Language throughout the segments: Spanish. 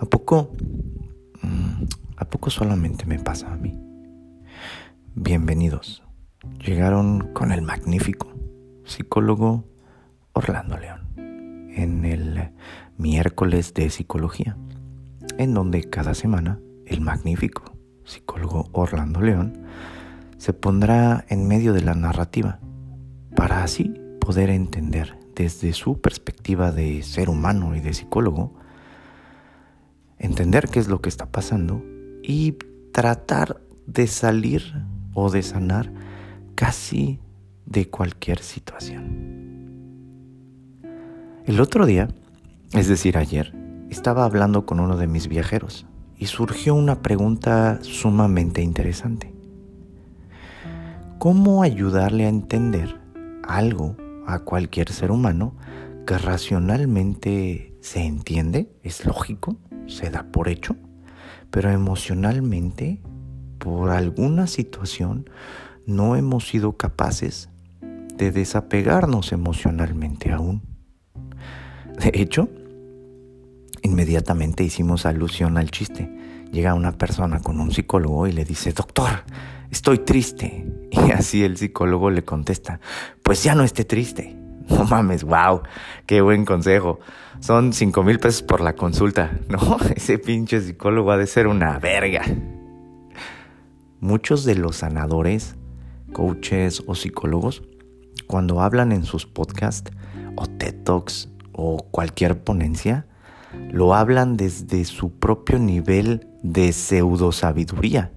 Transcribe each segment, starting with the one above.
¿A poco? Mm, ¿A poco solamente me pasa a mí? Bienvenidos. Llegaron con el magnífico psicólogo Orlando León en el miércoles de psicología, en donde cada semana el magnífico psicólogo Orlando León se pondrá en medio de la narrativa para así poder entender desde su perspectiva de ser humano y de psicólogo, entender qué es lo que está pasando y tratar de salir o de sanar casi de cualquier situación. El otro día, es decir, ayer, estaba hablando con uno de mis viajeros y surgió una pregunta sumamente interesante. ¿Cómo ayudarle a entender algo a cualquier ser humano que racionalmente se entiende, es lógico, se da por hecho, pero emocionalmente, por alguna situación, no hemos sido capaces de desapegarnos emocionalmente aún. De hecho, inmediatamente hicimos alusión al chiste. Llega una persona con un psicólogo y le dice, doctor, estoy triste. Y así el psicólogo le contesta, pues ya no esté triste. No mames, wow, qué buen consejo. Son cinco mil pesos por la consulta. No, ese pinche psicólogo ha de ser una verga. Muchos de los sanadores, coaches o psicólogos, cuando hablan en sus podcasts o TED Talks o cualquier ponencia, lo hablan desde su propio nivel de pseudo sabiduría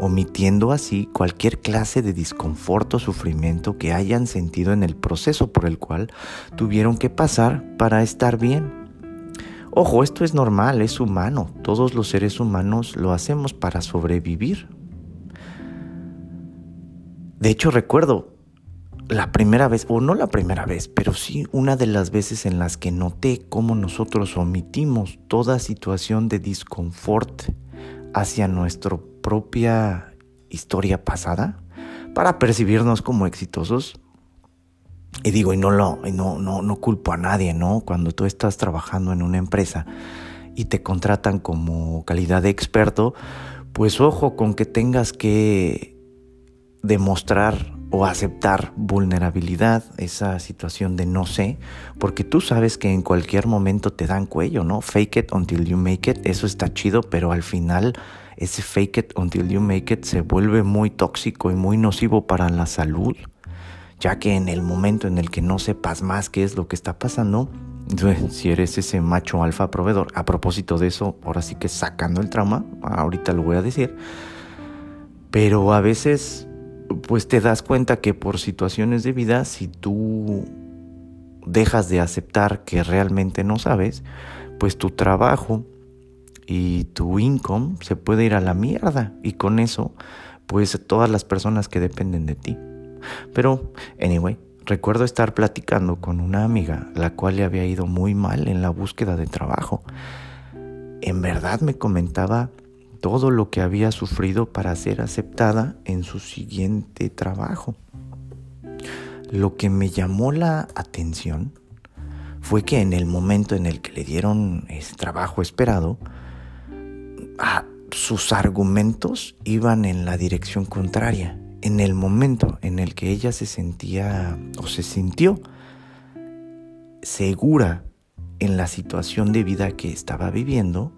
omitiendo así cualquier clase de disconforto o sufrimiento que hayan sentido en el proceso por el cual tuvieron que pasar para estar bien. Ojo, esto es normal, es humano, todos los seres humanos lo hacemos para sobrevivir. De hecho, recuerdo la primera vez, o no la primera vez, pero sí una de las veces en las que noté cómo nosotros omitimos toda situación de disconfort hacia nuestra propia historia pasada para percibirnos como exitosos. Y digo, y no lo, no, no, no culpo a nadie, ¿no? Cuando tú estás trabajando en una empresa y te contratan como calidad de experto, pues ojo con que tengas que demostrar o aceptar vulnerabilidad, esa situación de no sé, porque tú sabes que en cualquier momento te dan cuello, ¿no? Fake it until you make it, eso está chido, pero al final ese fake it until you make it se vuelve muy tóxico y muy nocivo para la salud, ya que en el momento en el que no sepas más qué es lo que está pasando, si eres ese macho alfa proveedor, a propósito de eso, ahora sí que sacando el trauma, ahorita lo voy a decir, pero a veces pues te das cuenta que por situaciones de vida, si tú dejas de aceptar que realmente no sabes, pues tu trabajo y tu income se puede ir a la mierda y con eso pues todas las personas que dependen de ti. Pero, anyway, recuerdo estar platicando con una amiga la cual le había ido muy mal en la búsqueda de trabajo. En verdad me comentaba todo lo que había sufrido para ser aceptada en su siguiente trabajo. Lo que me llamó la atención fue que en el momento en el que le dieron ese trabajo esperado, sus argumentos iban en la dirección contraria. En el momento en el que ella se sentía o se sintió segura en la situación de vida que estaba viviendo,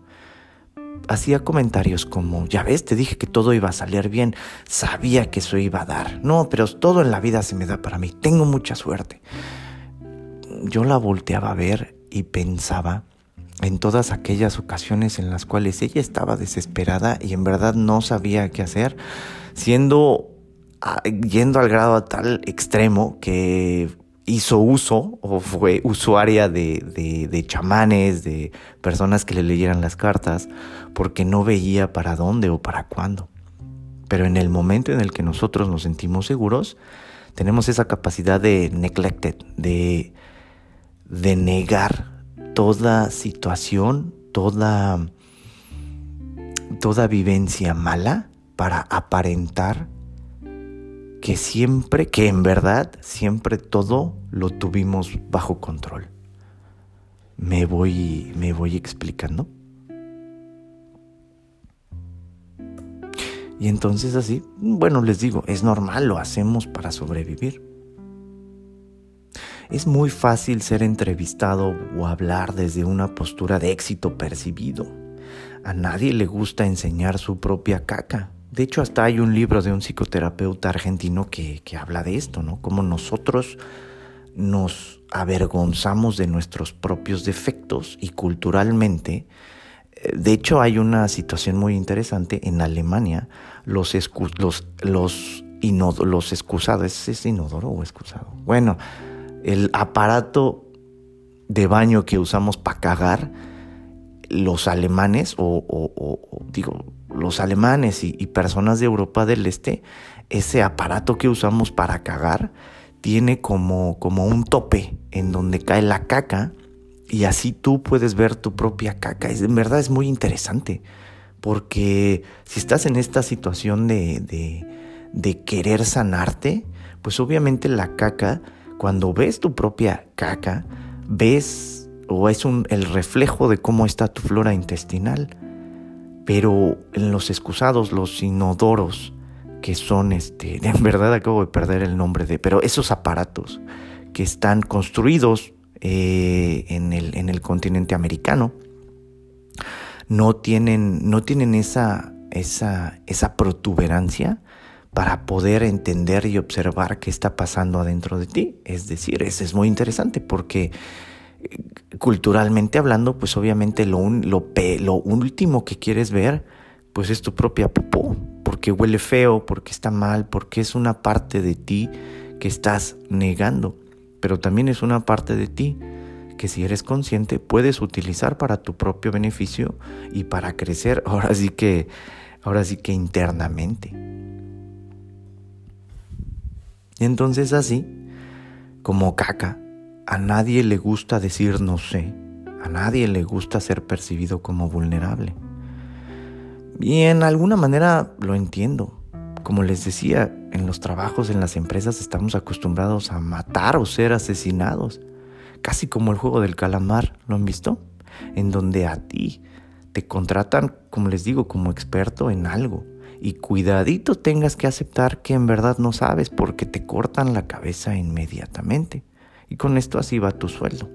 hacía comentarios como, ya ves, te dije que todo iba a salir bien, sabía que eso iba a dar. No, pero todo en la vida se me da para mí, tengo mucha suerte. Yo la volteaba a ver y pensaba en todas aquellas ocasiones en las cuales ella estaba desesperada y en verdad no sabía qué hacer, siendo ah, yendo al grado a tal extremo que hizo uso o fue usuaria de, de, chamanes, de personas que le leyeran las cartas, porque no veía para dónde o para cuándo. Pero en el momento en el que nosotros nos sentimos seguros, tenemos esa capacidad de neglected, de, de negar toda situación, toda, toda vivencia mala para aparentar que siempre, que en verdad, siempre todo lo tuvimos bajo control. Me voy, me voy explicando. Y entonces así, bueno, les digo, es normal, lo hacemos para sobrevivir. Es muy fácil ser entrevistado o hablar desde una postura de éxito percibido. A nadie le gusta enseñar su propia caca. De hecho, hasta hay un libro de un psicoterapeuta argentino que, que habla de esto, ¿no? Como nosotros nos avergonzamos de nuestros propios defectos y culturalmente de hecho, hay una situación muy interesante. En Alemania, los, los, excusados, ¿es, inodoro o excusado? Bueno, el aparato de baño que usamos para cagar, los alemanes, o, digo, los alemanes y, personas de Europa del Este, ese aparato que usamos para cagar tiene como, como un tope en donde cae la caca y así tú puedes ver tu propia caca. Es, en verdad es muy interesante, porque si estás en esta situación de, de, querer sanarte, pues obviamente la caca, cuando ves tu propia caca, ves o es el reflejo de cómo está tu flora intestinal. Pero en los excusados, los inodoros, que son este, en verdad acabo de perder el nombre de, pero esos aparatos que están construidos eh, en, el, en, el, continente americano. No tienen, no tienen esa, esa, esa protuberancia para poder entender y observar qué está pasando adentro de ti. Es decir, eso es muy interesante porque eh, culturalmente hablando, pues obviamente lo, lo, último que quieres ver, pues es tu propia popó, porque huele feo, porque está mal, porque es una parte de ti que estás negando pero también es una parte de ti que si eres consciente puedes utilizar para tu propio beneficio y para crecer ahora sí que ahora sí que internamente. Y entonces así, como caca, a nadie le gusta decir no sé, a nadie le gusta ser percibido como vulnerable. Y en alguna manera lo entiendo. Como les decía, en los trabajos, en las empresas estamos acostumbrados a matar o ser asesinados. Casi como el juego del calamar, ¿lo han visto? En donde a ti te contratan, como les digo, como experto en algo. Y cuidadito tengas que aceptar que en verdad no sabes porque te cortan la cabeza inmediatamente. Y con esto así va tu sueldo.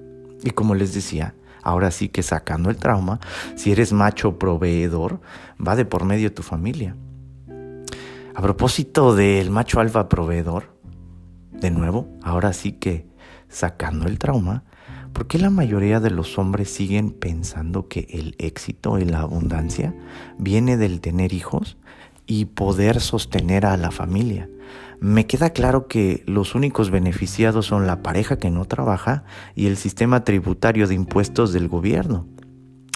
Y como les decía, ahora sí que sacando el trauma, si eres macho proveedor, va de por medio tu familia. A propósito del macho alfa proveedor, de nuevo, ahora sí que sacando el trauma, ¿por qué la mayoría de los hombres siguen pensando que el éxito y la abundancia viene del tener hijos y poder sostener a la familia? Me queda claro que los únicos beneficiados son la pareja que no trabaja y el sistema tributario de impuestos del gobierno.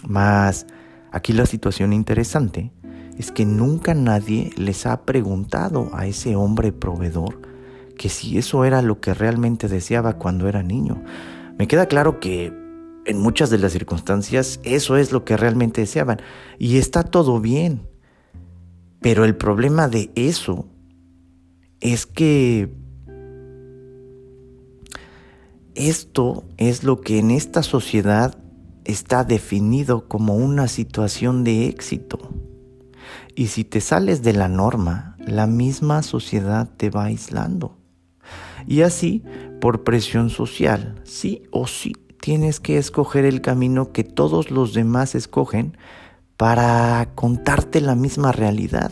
Mas aquí la situación interesante es que nunca nadie les ha preguntado a ese hombre proveedor que si eso era lo que realmente deseaba cuando era niño. Me queda claro que en muchas de las circunstancias eso es lo que realmente deseaban y está todo bien. Pero el problema de eso es que esto es lo que en esta sociedad está definido como una situación de éxito. Y si te sales de la norma, la misma sociedad te va aislando. Y así, por presión social, sí o sí, tienes que escoger el camino que todos los demás escogen para contarte la misma realidad,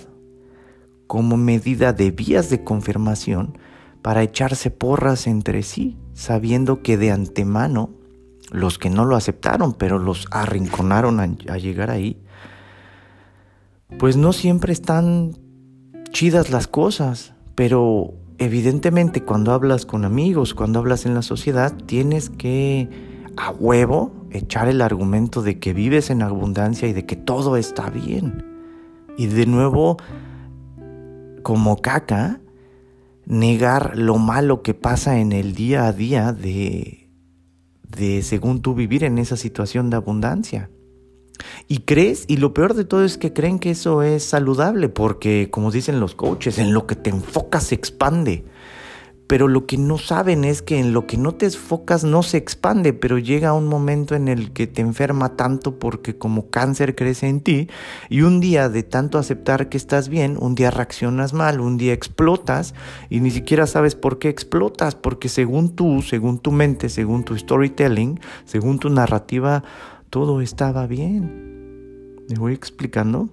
como medida de vías de confirmación para echarse porras entre sí, sabiendo que de antemano los que no lo aceptaron, pero los arrinconaron a, llegar ahí, pues no siempre están chidas las cosas, pero evidentemente cuando hablas con amigos, cuando hablas en la sociedad, tienes que a huevo echar el argumento de que vives en abundancia y de que todo está bien. Y de nuevo, como caca, negar lo malo que pasa en el día a día de, de según tú vivir en esa situación de abundancia. Y crees, y lo peor de todo es que creen que eso es saludable, porque como dicen los coaches, en lo que te enfocas se expande. Pero lo que no saben es que en lo que no te enfocas no se expande, pero llega un momento en el que te enferma tanto porque como cáncer crece en ti y un día de tanto aceptar que estás bien, un día reaccionas mal, un día explotas y ni siquiera sabes por qué explotas, porque según tú, según tu mente, según tu storytelling, según tu narrativa, todo estaba bien. ¿Me voy explicando?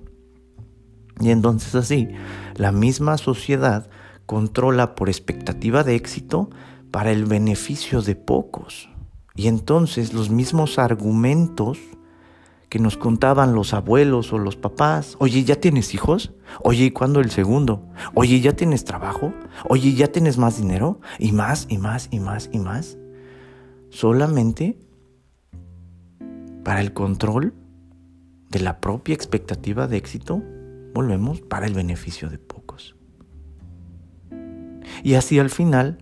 Y entonces así, la misma sociedad controla por expectativa de éxito para el beneficio de pocos. Y entonces los mismos argumentos que nos contaban los abuelos o los papás, oye, ¿ya tienes hijos? Oye, ¿y cuándo el segundo? Oye, ¿ya tienes trabajo? Oye, ¿ya tienes más dinero? Y más, y más, y más, y más. Solamente para el control de la propia expectativa de éxito, volvemos para el beneficio de pocos. Y así al final,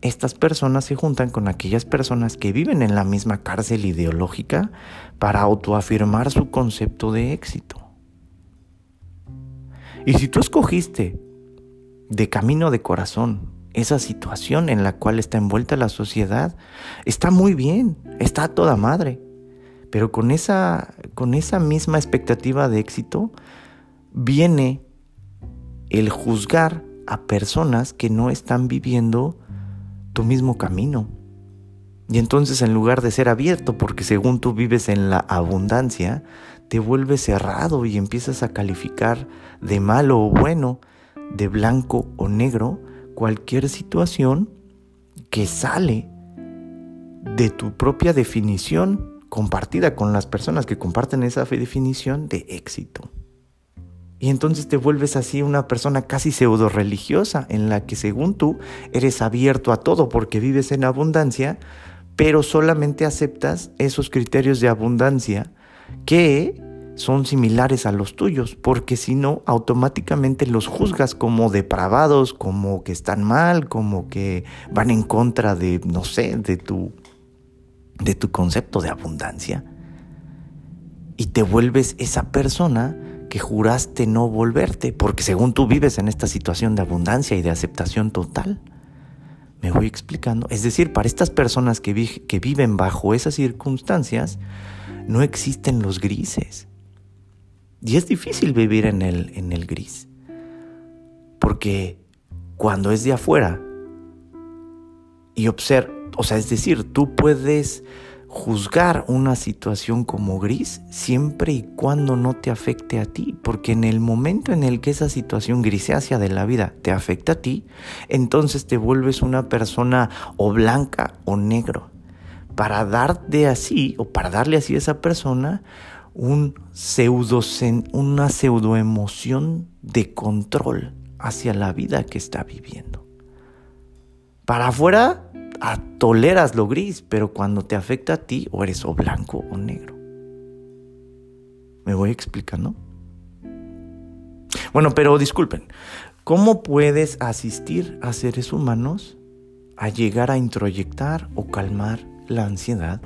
estas personas se juntan con aquellas personas que viven en la misma cárcel ideológica para autoafirmar su concepto de éxito. Y si tú escogiste de camino de corazón esa situación en la cual está envuelta la sociedad, está muy bien, está toda madre. Pero con esa, con esa misma expectativa de éxito viene el juzgar a personas que no están viviendo tu mismo camino. Y entonces en lugar de ser abierto, porque según tú vives en la abundancia, te vuelves cerrado y empiezas a calificar de malo o bueno, de blanco o negro, cualquier situación que sale de tu propia definición compartida con las personas que comparten esa definición de éxito. Y entonces te vuelves así una persona casi pseudo religiosa, en la que según tú eres abierto a todo porque vives en abundancia, pero solamente aceptas esos criterios de abundancia que son similares a los tuyos, porque si no, automáticamente los juzgas como depravados, como que están mal, como que van en contra de, no sé, de tu, de tu concepto de abundancia. Y te vuelves esa persona que juraste no volverte, porque según tú vives en esta situación de abundancia y de aceptación total. ¿Me voy explicando? Es decir, para estas personas que, que viven bajo esas circunstancias, no existen los grises. Y es difícil vivir en el, en el gris. Porque cuando es de afuera y observa, o sea, es decir, tú puedes juzgar una situación como gris siempre y cuando no te afecte a ti, porque en el momento en el que esa situación grisácea de la vida te afecta a ti, entonces te vuelves una persona o blanca o negro, para darte así o para darle así a esa persona un pseudo, una pseudoemoción de control hacia la vida que está viviendo. Para afuera toleras lo gris, pero cuando te afecta a ti, o eres o blanco o negro. ¿Me voy explicando? Bueno, pero disculpen, ¿cómo puedes asistir a seres humanos a llegar a introyectar o calmar la ansiedad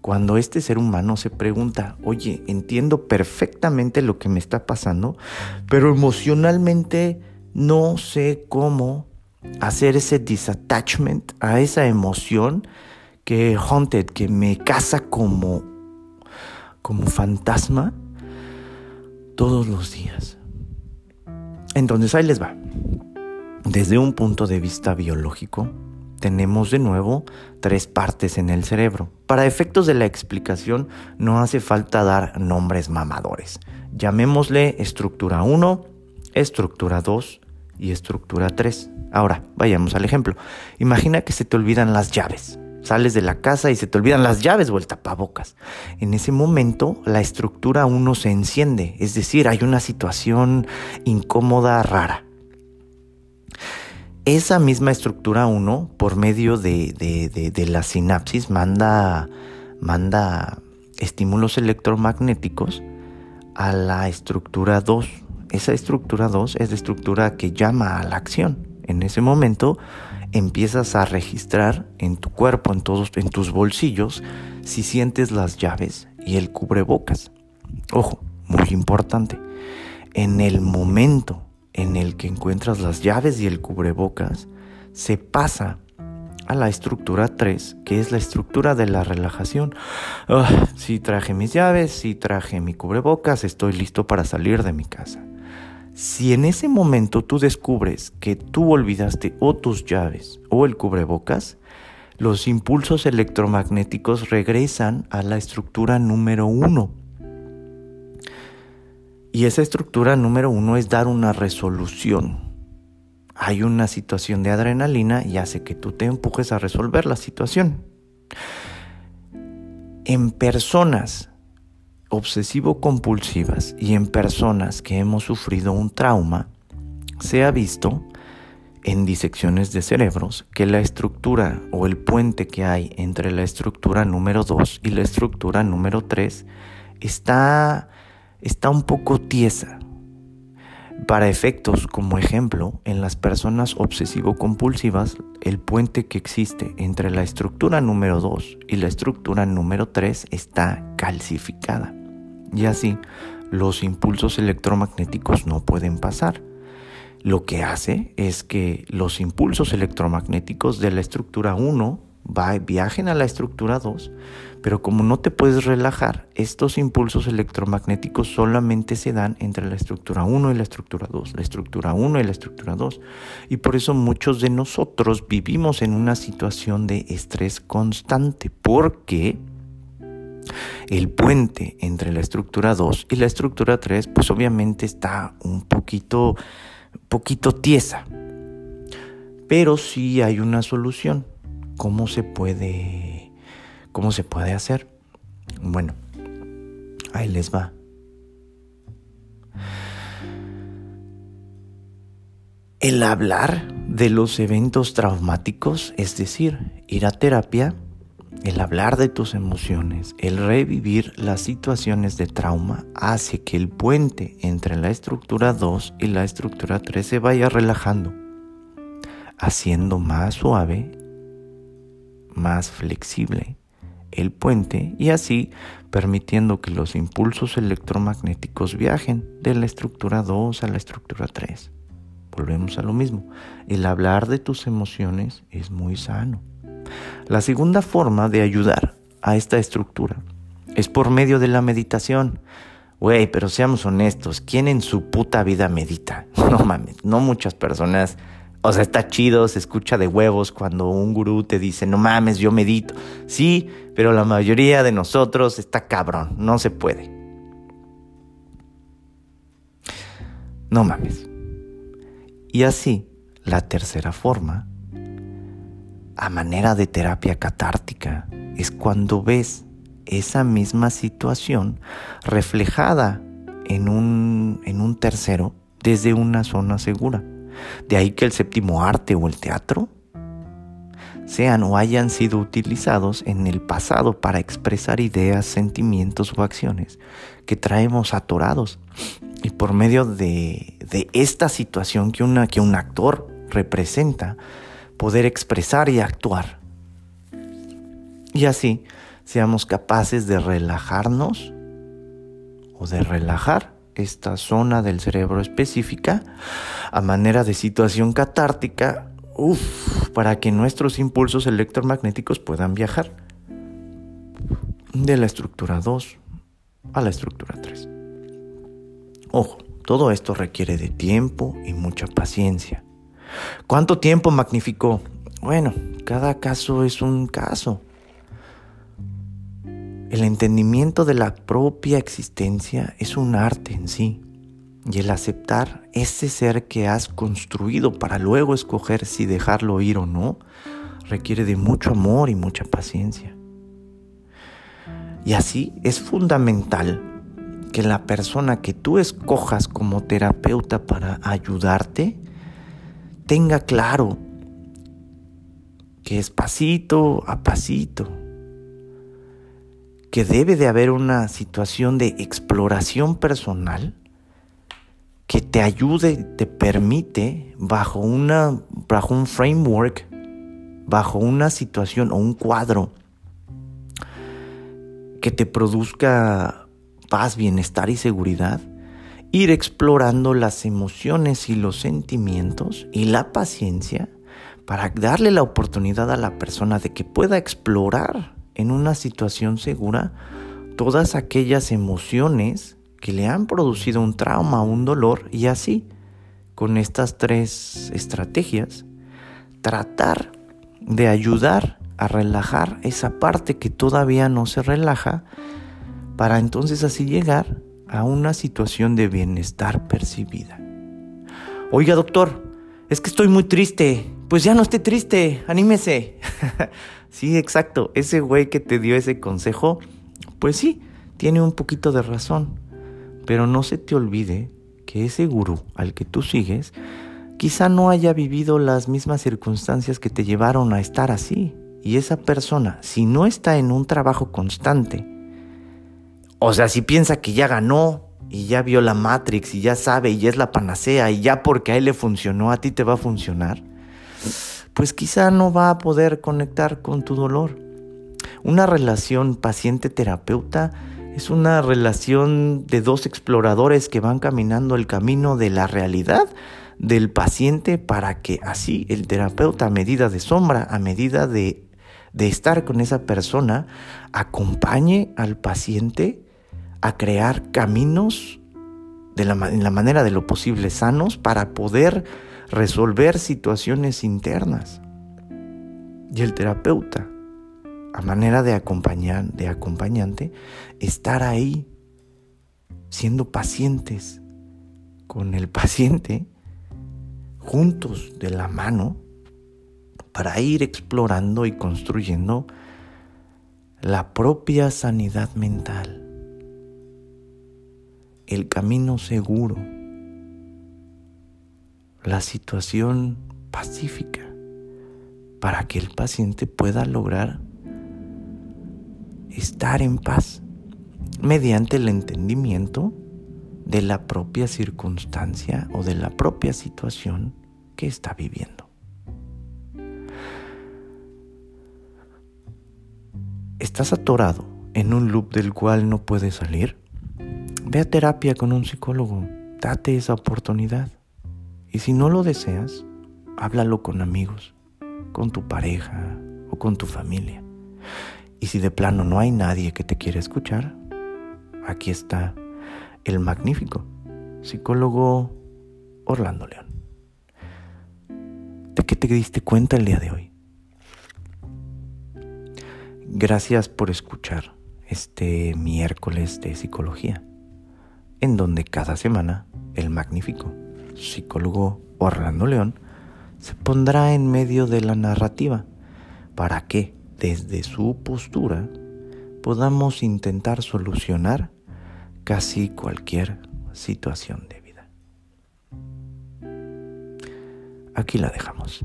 cuando este ser humano se pregunta, oye, entiendo perfectamente lo que me está pasando, pero emocionalmente no sé cómo hacer ese disattachment a esa emoción que haunted, que me caza como, como fantasma todos los días. Entonces ahí les va. Desde un punto de vista biológico, tenemos de nuevo tres partes en el cerebro. Para efectos de la explicación no hace falta dar nombres mamadores. Llamémosle estructura 1, estructura 2 y estructura 3. Ahora, vayamos al ejemplo. Imagina que se te olvidan las llaves. Sales de la casa y se te olvidan las llaves o el tapabocas. En ese momento la estructura 1 se enciende, es decir, hay una situación incómoda, rara. Esa misma estructura 1, por medio de, de, la sinapsis, manda, manda estímulos electromagnéticos a la estructura 2. Esa estructura 2 es la estructura que llama a la acción en ese momento empiezas a registrar en tu cuerpo, en todos, en tus bolsillos, si sientes las llaves y el cubrebocas. Ojo, muy importante. En el momento en el que encuentras las llaves y el cubrebocas, se pasa a la estructura 3, que es la estructura de la relajación. si traje mis llaves, si traje mi cubrebocas, estoy listo para salir de mi casa. Si en ese momento tú descubres que tú olvidaste o tus llaves o el cubrebocas, los impulsos electromagnéticos regresan a la estructura número 1. Y esa estructura número uno es dar una resolución. Hay una situación de adrenalina y hace que tú te empujes a resolver la situación. En personas obsesivo-compulsivas y en personas que hemos sufrido un trauma, se ha visto en disecciones de cerebros que la estructura o el puente que hay entre la estructura número 2 y la estructura número 3 está está un poco tiesa. Para efectos, como ejemplo, en las personas obsesivo-compulsivas, el puente que existe entre la estructura número 2 y la estructura número 3 está calcificada. Y así, los impulsos electromagnéticos no pueden pasar. Lo que hace es que los impulsos electromagnéticos de la estructura 1 viajen a la estructura 2, pero como no te puedes relajar, estos impulsos electromagnéticos solamente se dan entre la estructura 1 y la estructura 2, la estructura 1 y la estructura 2. Y por eso muchos de nosotros vivimos en una situación de estrés constante, porque el puente entre la estructura 2 y la estructura 3, pues obviamente está un poquito, poquito tiesa. Pero sí hay una solución ¿Cómo se puede, cómo se puede hacer? Bueno, ahí les va. El hablar de los eventos traumáticos, es decir, ir a terapia, el hablar de tus emociones, el revivir las situaciones de trauma, hace que el puente entre la estructura 2 y la estructura 3 se vaya relajando, haciendo más suave más flexible el puente y así permitiendo que los impulsos electromagnéticos viajen de la estructura 2 a la estructura 3. Volvemos a lo mismo. El hablar de tus emociones es muy sano. La segunda forma de ayudar a esta estructura es por medio de la meditación. Güey, pero seamos honestos, ¿quién en su puta vida medita? No mames, no muchas personas o sea, está chido, se escucha de huevos cuando un gurú te dice, no mames, yo medito. Sí, pero la mayoría de nosotros está cabrón, no se puede. No mames. Y así, la tercera forma, a manera de terapia catártica, es cuando ves esa misma situación reflejada en un, en un tercero desde una zona segura. De ahí que el séptimo arte o el teatro sean o hayan sido utilizados en el pasado para expresar ideas, sentimientos o acciones que traemos atorados. Y por medio de, esta situación que, una, que un actor representa, poder expresar y actuar. Y así seamos capaces de relajarnos o de relajar esta zona del cerebro específica a manera de situación catártica, para que nuestros impulsos electromagnéticos puedan viajar de la estructura 2 a la estructura 3. Ojo, todo esto requiere de tiempo y mucha paciencia. ¿Cuánto tiempo magnificó? Bueno, cada caso es un caso. El entendimiento de la propia existencia es un arte en sí. Y el aceptar ese ser que has construido para luego escoger si dejarlo ir o no, requiere de mucho amor y mucha paciencia. Y así es fundamental que la persona que tú escojas como terapeuta para ayudarte tenga claro que es pasito a pasito que debe de haber una situación de exploración personal que te ayude, te permite bajo, una, bajo un framework, bajo una situación o un cuadro que te produzca paz, bienestar y seguridad, ir explorando las emociones y los sentimientos y la paciencia para darle la oportunidad a la persona de que pueda explorar en una situación segura todas aquellas emociones que le han producido un trauma, un dolor y así, con estas tres estrategias, tratar de ayudar a relajar esa parte que todavía no se relaja para entonces así llegar a una situación de bienestar percibida. Oiga doctor, es que estoy muy triste. Pues ya no esté triste, anímese. sí, exacto, ese güey que te dio ese consejo, pues sí, tiene un poquito de razón. Pero no se te olvide que ese gurú al que tú sigues quizá no haya vivido las mismas circunstancias que te llevaron a estar así. Y esa persona, si no está en un trabajo constante, o sea, si piensa que ya ganó y ya vio la Matrix y ya sabe y ya es la panacea y ya porque a él le funcionó, a ti te va a funcionar, pues quizá no va a poder conectar con tu dolor. Una relación paciente-terapeuta es una relación de dos exploradores que van caminando el camino de la realidad del paciente para que así el terapeuta a medida de sombra, a medida de, de estar con esa persona, acompañe al paciente a crear caminos de la, en la manera de lo posible sanos para poder resolver situaciones internas. Y el terapeuta, a manera de, acompañar, de acompañante, estar ahí, siendo pacientes con el paciente, juntos de la mano, para ir explorando y construyendo la propia sanidad mental el camino seguro, la situación pacífica para que el paciente pueda lograr estar en paz mediante el entendimiento de la propia circunstancia o de la propia situación que está viviendo. ¿Estás atorado en un loop del cual no puedes salir? Ve a terapia con un psicólogo, date esa oportunidad. Y si no lo deseas, háblalo con amigos, con tu pareja o con tu familia. Y si de plano no hay nadie que te quiera escuchar, aquí está el magnífico psicólogo Orlando León. ¿De qué te diste cuenta el día de hoy? Gracias por escuchar este miércoles de psicología en donde cada semana el magnífico psicólogo Orlando León se pondrá en medio de la narrativa para que desde su postura podamos intentar solucionar casi cualquier situación de vida. Aquí la dejamos.